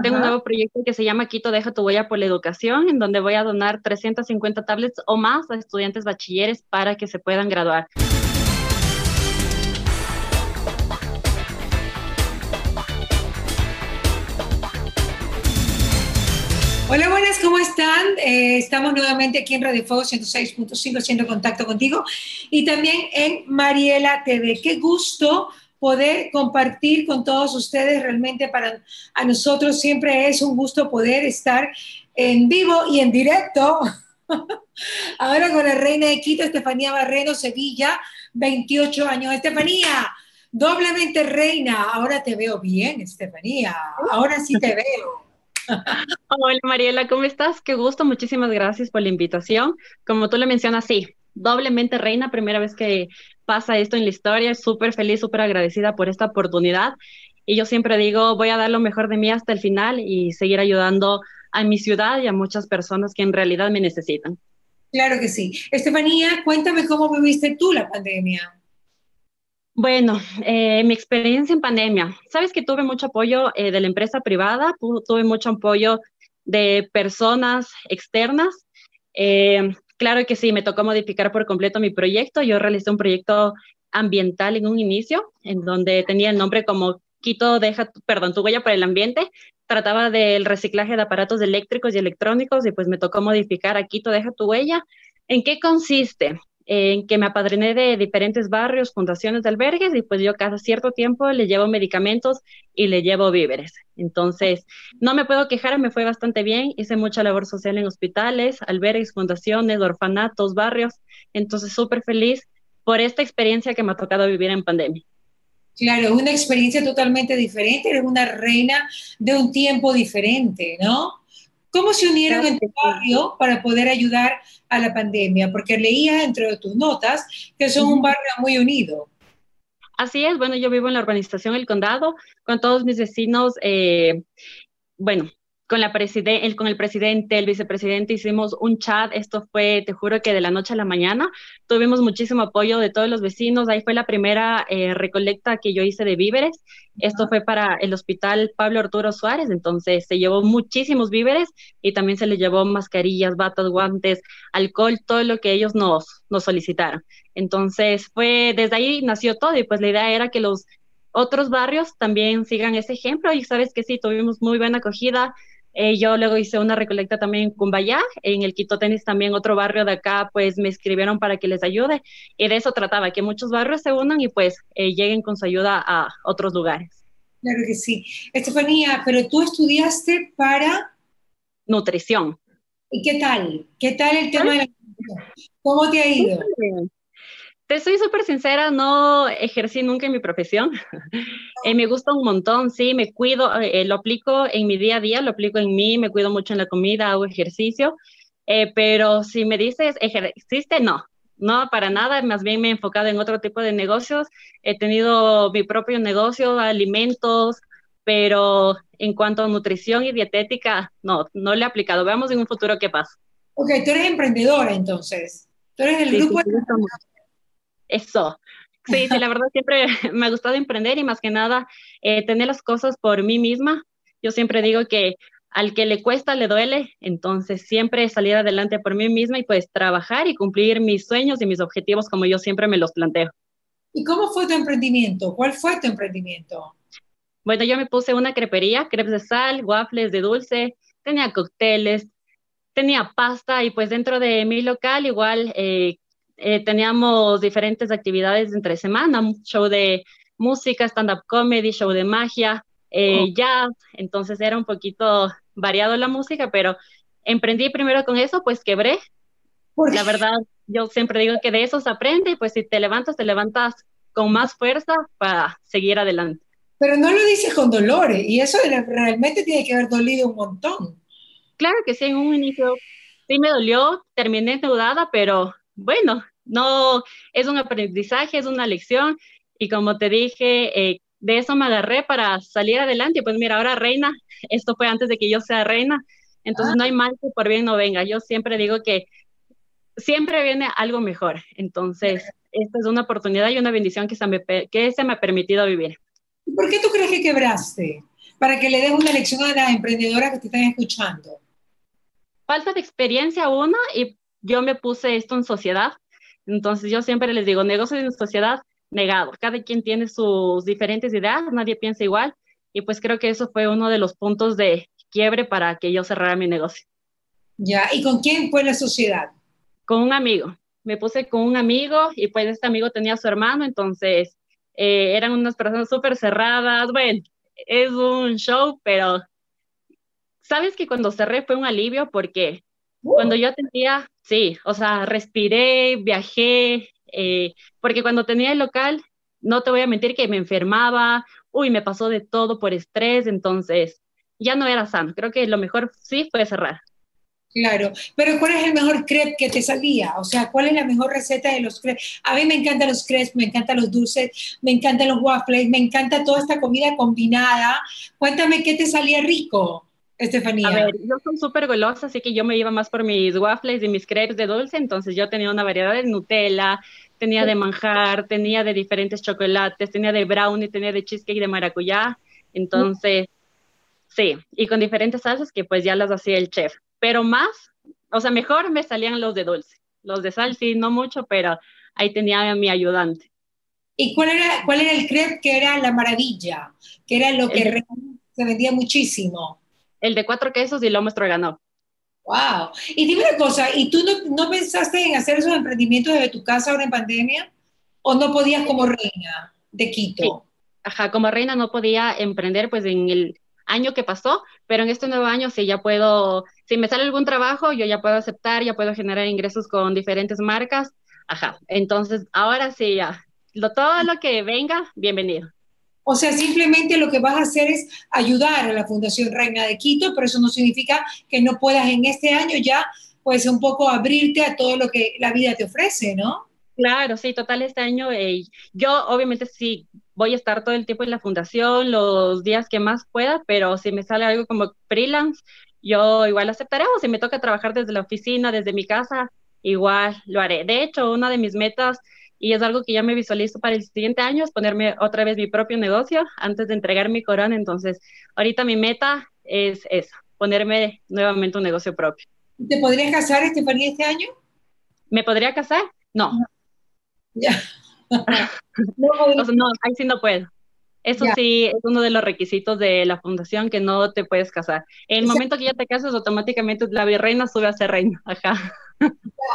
tengo un nuevo proyecto que se llama Quito Deja tu huella por la educación, en donde voy a donar 350 tablets o más a estudiantes bachilleres para que se puedan graduar. Hola, buenas, ¿cómo están? Eh, estamos nuevamente aquí en Radio Fuego 106.5 haciendo contacto contigo y también en Mariela TV. Qué gusto poder compartir con todos ustedes. Realmente para a nosotros siempre es un gusto poder estar en vivo y en directo. Ahora con la reina de Quito, Estefanía Barreno, Sevilla, 28 años. Estefanía, doblemente reina. Ahora te veo bien, Estefanía. Ahora sí te veo. Hola Mariela, ¿cómo estás? Qué gusto, muchísimas gracias por la invitación. Como tú le mencionas, sí, doblemente reina, primera vez que pasa esto en la historia, súper feliz, súper agradecida por esta oportunidad. Y yo siempre digo, voy a dar lo mejor de mí hasta el final y seguir ayudando a mi ciudad y a muchas personas que en realidad me necesitan. Claro que sí. Estefanía, cuéntame cómo viviste tú la pandemia. Bueno, eh, mi experiencia en pandemia. Sabes que tuve mucho apoyo eh, de la empresa privada, tuve mucho apoyo de personas externas. Eh, claro que sí, me tocó modificar por completo mi proyecto. Yo realicé un proyecto ambiental en un inicio, en donde tenía el nombre como Quito deja, perdón, tu huella para el ambiente. Trataba del reciclaje de aparatos eléctricos y electrónicos y pues me tocó modificar a Quito deja tu huella. ¿En qué consiste? En que me apadriné de diferentes barrios, fundaciones de albergues y pues yo cada cierto tiempo le llevo medicamentos y le llevo víveres. Entonces, no me puedo quejar, me fue bastante bien, hice mucha labor social en hospitales, albergues, fundaciones, orfanatos, barrios, entonces súper feliz por esta experiencia que me ha tocado vivir en pandemia. Claro, una experiencia totalmente diferente, eres una reina de un tiempo diferente, ¿no? ¿Cómo se unieron en tu barrio para poder ayudar a la pandemia? Porque leía entre tus notas que son un barrio muy unido. Así es, bueno, yo vivo en la urbanización El Condado con todos mis vecinos. Eh, bueno, con, la el, con el presidente, el vicepresidente, hicimos un chat. Esto fue, te juro que de la noche a la mañana. Tuvimos muchísimo apoyo de todos los vecinos. Ahí fue la primera eh, recolecta que yo hice de víveres. Esto fue para el hospital Pablo Arturo Suárez. Entonces se llevó muchísimos víveres y también se le llevó mascarillas, batas, guantes, alcohol, todo lo que ellos nos, nos solicitaron. Entonces fue, desde ahí nació todo y pues la idea era que los otros barrios también sigan ese ejemplo y sabes que sí, tuvimos muy buena acogida, eh, yo luego hice una recolecta también en Cumbayá, en el Quito Tenis también, otro barrio de acá, pues me escribieron para que les ayude. Y de eso trataba, que muchos barrios se unan y pues eh, lleguen con su ayuda a otros lugares. Claro que sí. Estefanía, pero tú estudiaste para... Nutrición. ¿Y qué tal? ¿Qué tal el tema de la nutrición? ¿Cómo te ha ido? Te soy súper sincera, no ejercí nunca en mi profesión. eh, me gusta un montón, sí, me cuido, eh, lo aplico en mi día a día, lo aplico en mí, me cuido mucho en la comida, hago ejercicio, eh, pero si me dices, ¿existe? No, no, para nada, más bien me he enfocado en otro tipo de negocios. He tenido mi propio negocio, alimentos, pero en cuanto a nutrición y dietética, no, no le he aplicado. Veamos en un futuro qué pasa. Ok, tú eres emprendedora entonces. Tú eres el grupo eso. Sí, sí, la verdad siempre me ha gustado emprender y más que nada eh, tener las cosas por mí misma. Yo siempre digo que al que le cuesta le duele, entonces siempre salir adelante por mí misma y pues trabajar y cumplir mis sueños y mis objetivos como yo siempre me los planteo. ¿Y cómo fue tu emprendimiento? ¿Cuál fue tu emprendimiento? Bueno, yo me puse una crepería, crepes de sal, waffles de dulce, tenía cócteles, tenía pasta y pues dentro de mi local igual eh, eh, teníamos diferentes actividades entre semana, show de música, stand-up comedy, show de magia, eh, oh. jazz, entonces era un poquito variado la música, pero emprendí primero con eso, pues quebré. La verdad, yo siempre digo que de eso se aprende y pues si te levantas, te levantas con más fuerza para seguir adelante. Pero no lo dices con dolores y eso realmente tiene que haber dolido un montón. Claro que sí, en un inicio sí me dolió, terminé endeudada, pero bueno, no, es un aprendizaje, es una lección y como te dije, eh, de eso me agarré para salir adelante. Pues mira, ahora reina, esto fue antes de que yo sea reina, entonces no hay mal que por bien no venga. Yo siempre digo que siempre viene algo mejor. Entonces, esta es una oportunidad y una bendición que se me, que se me ha permitido vivir. ¿Por qué tú crees que quebraste? para que le des una lección a las emprendedoras que te están escuchando? Falta de experiencia una y yo me puse esto en sociedad. Entonces yo siempre les digo, negocios en sociedad, negado. Cada quien tiene sus diferentes ideas, nadie piensa igual. Y pues creo que eso fue uno de los puntos de quiebre para que yo cerrara mi negocio. Ya, ¿y con quién fue la sociedad? Con un amigo. Me puse con un amigo y pues este amigo tenía a su hermano, entonces eh, eran unas personas súper cerradas. Bueno, es un show, pero sabes que cuando cerré fue un alivio porque uh. cuando yo tenía, sí, o sea, respiré, viajé, eh, porque cuando tenía el local, no te voy a mentir que me enfermaba, uy, me pasó de todo por estrés, entonces ya no era sano. Creo que lo mejor sí fue cerrar. Claro, pero ¿cuál es el mejor crepe que te salía? O sea, ¿cuál es la mejor receta de los crepes? A mí me encantan los crepes, me encantan los dulces, me encantan los waffles, me encanta toda esta comida combinada. Cuéntame qué te salía rico, Estefanía. A ver, yo soy súper golosa, así que yo me iba más por mis waffles y mis crepes de dulce, entonces yo tenía una variedad de Nutella, tenía de manjar, tenía de diferentes chocolates, tenía de brownie, tenía de cheesecake de maracuyá, entonces, sí, y con diferentes salsas que pues ya las hacía el chef pero más, o sea, mejor me salían los de dulce. Los de sal sí, no mucho, pero ahí tenía a mi ayudante. ¿Y cuál era, cuál era el crepe que era la maravilla? Que era lo que se vendía muchísimo. El de cuatro quesos y lomo ganó. Wow. Y dime una cosa, ¿y tú no, no, pensaste en hacer esos emprendimientos desde tu casa ahora en pandemia? ¿O no podías como reina de Quito? Ajá, como reina no podía emprender pues en el año que pasó, pero en este nuevo año sí ya puedo, si me sale algún trabajo, yo ya puedo aceptar, ya puedo generar ingresos con diferentes marcas. Ajá, entonces ahora sí ya, lo, todo lo que venga, bienvenido. O sea, simplemente lo que vas a hacer es ayudar a la Fundación Reina de Quito, pero eso no significa que no puedas en este año ya, pues un poco abrirte a todo lo que la vida te ofrece, ¿no? Claro, sí, total, este año yo obviamente sí voy a estar todo el tiempo en la fundación, los días que más pueda, pero si me sale algo como freelance, yo igual aceptaré, o si me toca trabajar desde la oficina, desde mi casa, igual lo haré. De hecho, una de mis metas, y es algo que ya me visualizo para el siguiente año, es ponerme otra vez mi propio negocio antes de entregar mi corona. Entonces, ahorita mi meta es esa, ponerme nuevamente un negocio propio. ¿Te podrías casar, Estefanía, este año? ¿Me podría casar? No. Ya. no, ahí sí no puedo. Eso sí es uno de los requisitos de la fundación que no te puedes casar. En el momento que ya te casas, automáticamente la virreina sube a ser reina. Ajá.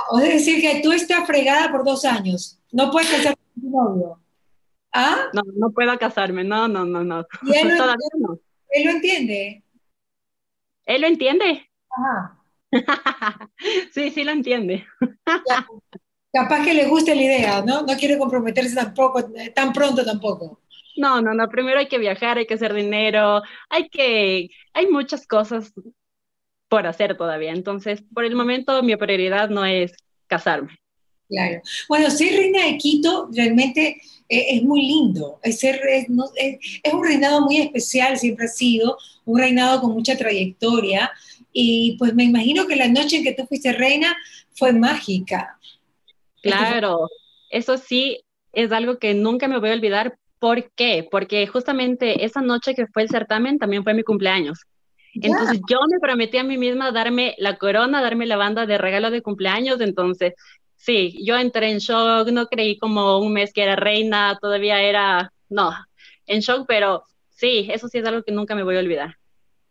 O es decir, que tú estás fregada por dos años. No puedes casarte con tu novio. ¿Ah? No, no puedo casarme. No, no, no, no. él, lo entiende, él lo entiende. ¿Él lo entiende? Ajá. sí, sí lo entiende. capaz que le guste la idea, ¿no? No quiere comprometerse tampoco, tan pronto tampoco. No, no, no, primero hay que viajar, hay que hacer dinero, hay que, hay muchas cosas por hacer todavía. Entonces, por el momento mi prioridad no es casarme. Claro. Bueno, ser reina de Quito realmente eh, es, muy lindo. Es, ser, es, es, un reinado muy especial, siempre ha sido, un reinado con mucha trayectoria. Y pues me imagino que la noche en que tú fuiste reina fue mágica. Claro, eso sí es algo que nunca me voy a olvidar. ¿Por qué? Porque justamente esa noche que fue el certamen también fue mi cumpleaños. Entonces yo me prometí a mí misma darme la corona, darme la banda de regalo de cumpleaños. Entonces, sí, yo entré en shock, no creí como un mes que era reina, todavía era, no, en shock, pero sí, eso sí es algo que nunca me voy a olvidar.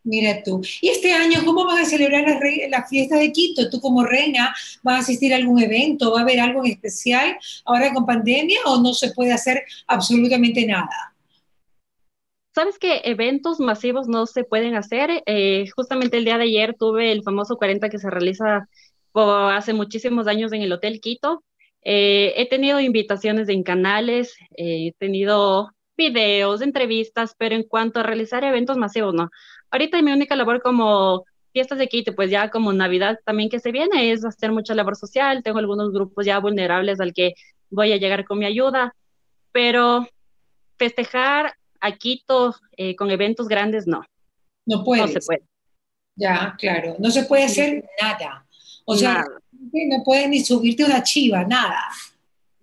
Mira tú. ¿Y este año cómo vas a celebrar la, la, fiesta de Quito? ¿Tú como reina vas a asistir a algún evento? ¿Va a haber algo en especial ahora con pandemia o no se puede hacer absolutamente nada? Sabes que eventos masivos no se pueden hacer. Eh, justamente el día de ayer tuve el famoso 40 que se realiza hace muchísimos años en el Hotel Quito. Eh, he tenido invitaciones en canales, eh, he tenido videos, entrevistas, pero en cuanto a realizar eventos masivos, no. Ahorita mi única labor como fiestas de Quito, pues ya como Navidad también que se viene, es hacer mucha labor social. Tengo algunos grupos ya vulnerables al que voy a llegar con mi ayuda, pero festejar a Quito eh, con eventos grandes, no. No puede. No se puede. Ya, claro. No se puede hacer nada. O sea, no puedes ni subirte una chiva, nada.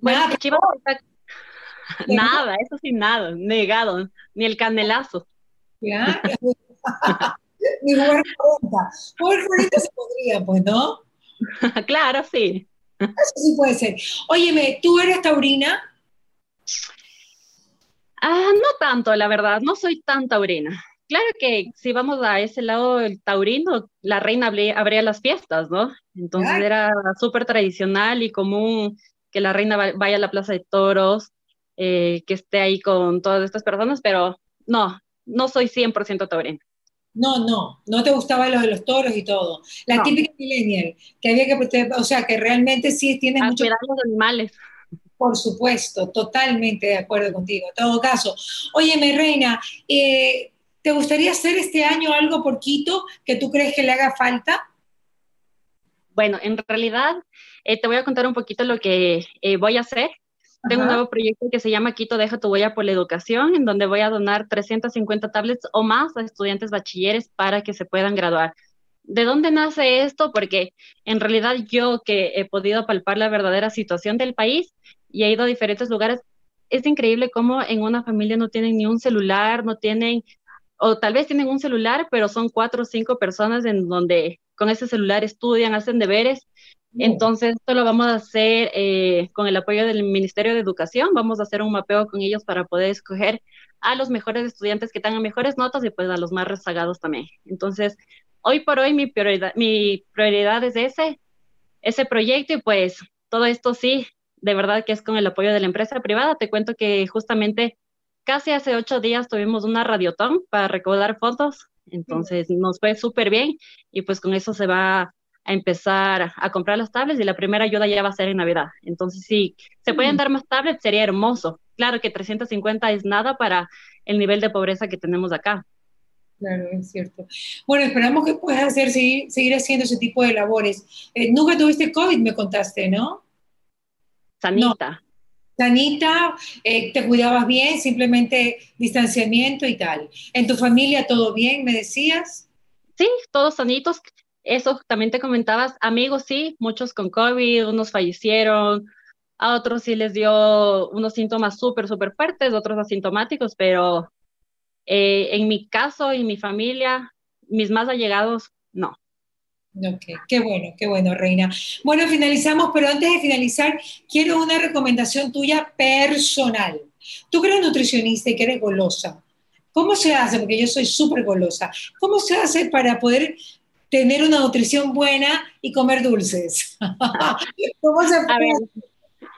nada. nada, eso sí, nada, negado, ni el canelazo. Claro. Ni jugar 40. Jugar 40 se podría, pues, ¿no? claro, sí. Eso sí puede ser. Óyeme, ¿tú eres taurina? Ah, no tanto, la verdad, no soy tan taurina. Claro que si vamos a ese lado del taurino, la reina abría, las fiestas, ¿no? Entonces era súper tradicional y común que la reina vaya a la plaza de toros, eh, que esté ahí con todas estas personas, pero no, no soy 100% taurina. No, no, no te gustaba lo de los toros y todo. La típica millennial, que había que, o sea, que realmente sí tienes mucho... cuidar los animales. Por supuesto, totalmente de acuerdo contigo. En todo caso, óyeme, Reina, eh, ¿te gustaría hacer este año algo por Quito que tú crees que le haga falta? Bueno, en realidad eh, te voy a contar un poquito lo que eh, voy a hacer. Tengo un nuevo proyecto que se llama Quito Deja tu huella por la educación, en donde voy a donar 350 tablets o más a estudiantes bachilleres para que se puedan graduar. ¿De dónde nace esto? Porque en realidad yo que he podido palpar la verdadera situación del país y he ido a diferentes lugares, es increíble cómo en una familia no tienen ni un celular, no tienen, o tal vez tienen un celular, pero son cuatro o cinco personas en donde con ese celular estudian, hacen deberes entonces, esto lo vamos a hacer eh, con el apoyo del Ministerio de Educación. Vamos a hacer un mapeo con ellos para poder escoger a los mejores estudiantes que tengan mejores notas y pues a los más rezagados también. Entonces, hoy por hoy mi prioridad, mi prioridad es ese, ese proyecto y pues todo esto sí, de verdad que es con el apoyo de la empresa privada. Te cuento que justamente casi hace ocho días tuvimos una radiotón para recaudar fondos. Entonces nos fue súper bien y pues con eso se va a empezar a comprar las tablets y la primera ayuda ya va a ser en Navidad. Entonces, si se pueden mm. dar más tablets, sería hermoso. Claro que 350 es nada para el nivel de pobreza que tenemos acá. Claro, es cierto. Bueno, esperamos que puedas hacer, seguir, seguir haciendo ese tipo de labores. Eh, nunca tuviste COVID, me contaste, ¿no? Sanita. Sanita, eh, te cuidabas bien, simplemente distanciamiento y tal. ¿En tu familia todo bien, me decías? Sí, todos sanitos eso también te comentabas, amigos sí, muchos con COVID, unos fallecieron, a otros sí les dio unos síntomas súper, súper fuertes, otros asintomáticos, pero eh, en mi caso y mi familia, mis más allegados, no. Ok, qué bueno, qué bueno, Reina. Bueno, finalizamos, pero antes de finalizar, quiero una recomendación tuya personal. Tú que eres nutricionista y que eres golosa, ¿cómo se hace? Porque yo soy súper golosa. ¿Cómo se hace para poder tener una nutrición buena y comer dulces? ¿Cómo se A ver,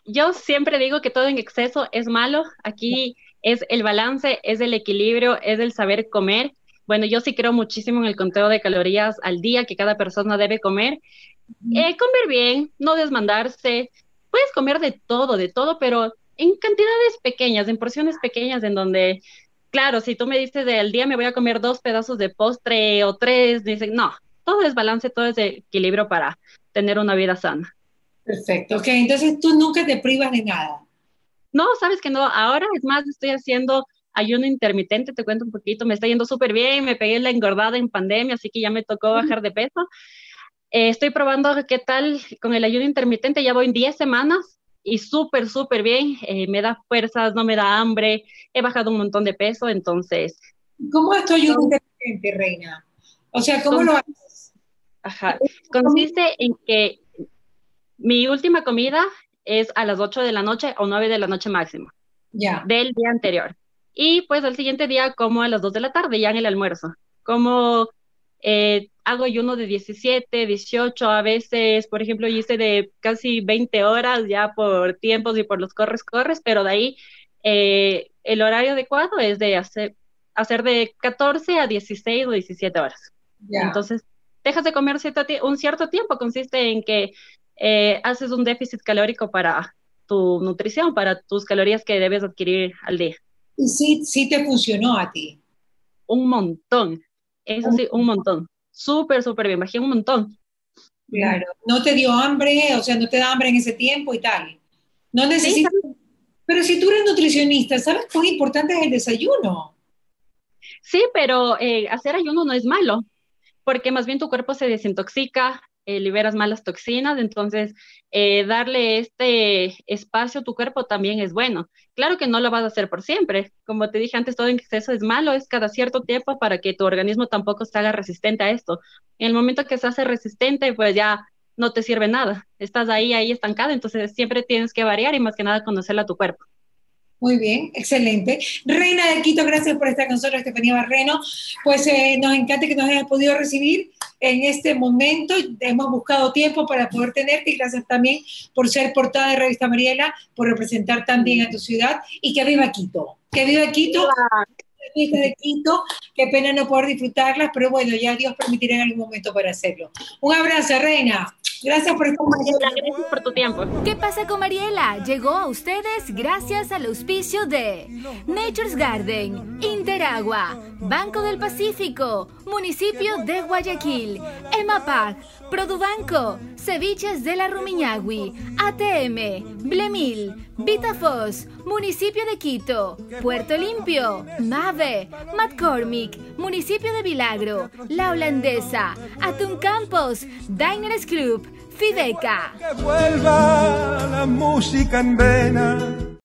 yo siempre digo que todo en exceso es malo. Aquí es el balance, es el equilibrio, es el saber comer. Bueno, yo sí creo muchísimo en el conteo de calorías al día que cada persona debe comer. Eh, comer bien, no desmandarse. Puedes comer de todo, de todo, pero en cantidades pequeñas, en porciones pequeñas, en donde, claro, si tú me dices del día me voy a comer dos pedazos de postre o tres, dicen, no, todo es balance, todo es equilibrio para tener una vida sana. Perfecto, ok, entonces tú nunca te privas de nada. No, sabes que no, ahora es más, estoy haciendo ayuno intermitente, te cuento un poquito, me está yendo súper bien, me pegué la engordada en pandemia, así que ya me tocó bajar de peso. Eh, estoy probando qué tal con el ayuno intermitente, ya voy en 10 semanas y súper, súper bien, eh, me da fuerzas, no me da hambre, he bajado un montón de peso, entonces... ¿Cómo es tu ayuno intermitente, Reina? O sea, ¿cómo lo haces? Ajá. Consiste en que mi última comida es a las 8 de la noche o 9 de la noche máximo. Ya. Del día anterior. Y pues el siguiente día como a las 2 de la tarde, ya en el almuerzo. Como eh, hago ayuno de 17, 18, a veces, por ejemplo, hice de casi 20 horas ya por tiempos y por los corres, corres, pero de ahí eh, el horario adecuado es de hacer, hacer de 14 a 16 o 17 horas. Ya. Entonces, dejas de comer un cierto tiempo, consiste en que eh, haces un déficit calórico para tu nutrición, para tus calorías que debes adquirir al día. Y sí, sí te funcionó a ti. Un montón, eso sí, un montón. Súper, súper bien, bajé un montón. Claro, no te dio hambre, o sea, no te da hambre en ese tiempo y tal. No necesitas... pero si tú eres nutricionista, ¿sabes cuán importante es el desayuno? Sí, pero eh, hacer ayuno no es malo porque más bien tu cuerpo se desintoxica, eh, liberas malas toxinas, entonces eh, darle este espacio a tu cuerpo también es bueno. Claro que no lo vas a hacer por siempre, como te dije antes, todo en exceso es malo, es cada cierto tiempo para que tu organismo tampoco se haga resistente a esto. En el momento que se hace resistente, pues ya no te sirve nada, estás ahí, ahí estancado, entonces siempre tienes que variar y más que nada conocerla a tu cuerpo. Muy bien, excelente. Reina de Quito, gracias por estar con nosotros, Estefanía Barreno. Pues eh, nos encanta que nos hayas podido recibir en este momento. Hemos buscado tiempo para poder tenerte y gracias también por ser portada de Revista Mariela, por representar también a tu ciudad y que viva Quito. Que viva Quito. De Quito, qué pena no poder disfrutarlas, pero bueno, ya Dios permitirá en algún momento para hacerlo. Un abrazo, Reina. Gracias por estar Gracias por tu tiempo. ¿Qué pasa con Mariela? Llegó a ustedes gracias al auspicio de Nature's Garden, Interagua, Banco del Pacífico, Municipio de Guayaquil, EMAPAC, Produbanco, Ceviches de la Rumiñahui, ATM, Blemil, Vitafos, Municipio de Quito, Puerto Limpio, MAVE, McCormick, Municipio de Vilagro, La Holandesa, Atún Campos, Diners Club, Fideca. Que vuelva la música en vena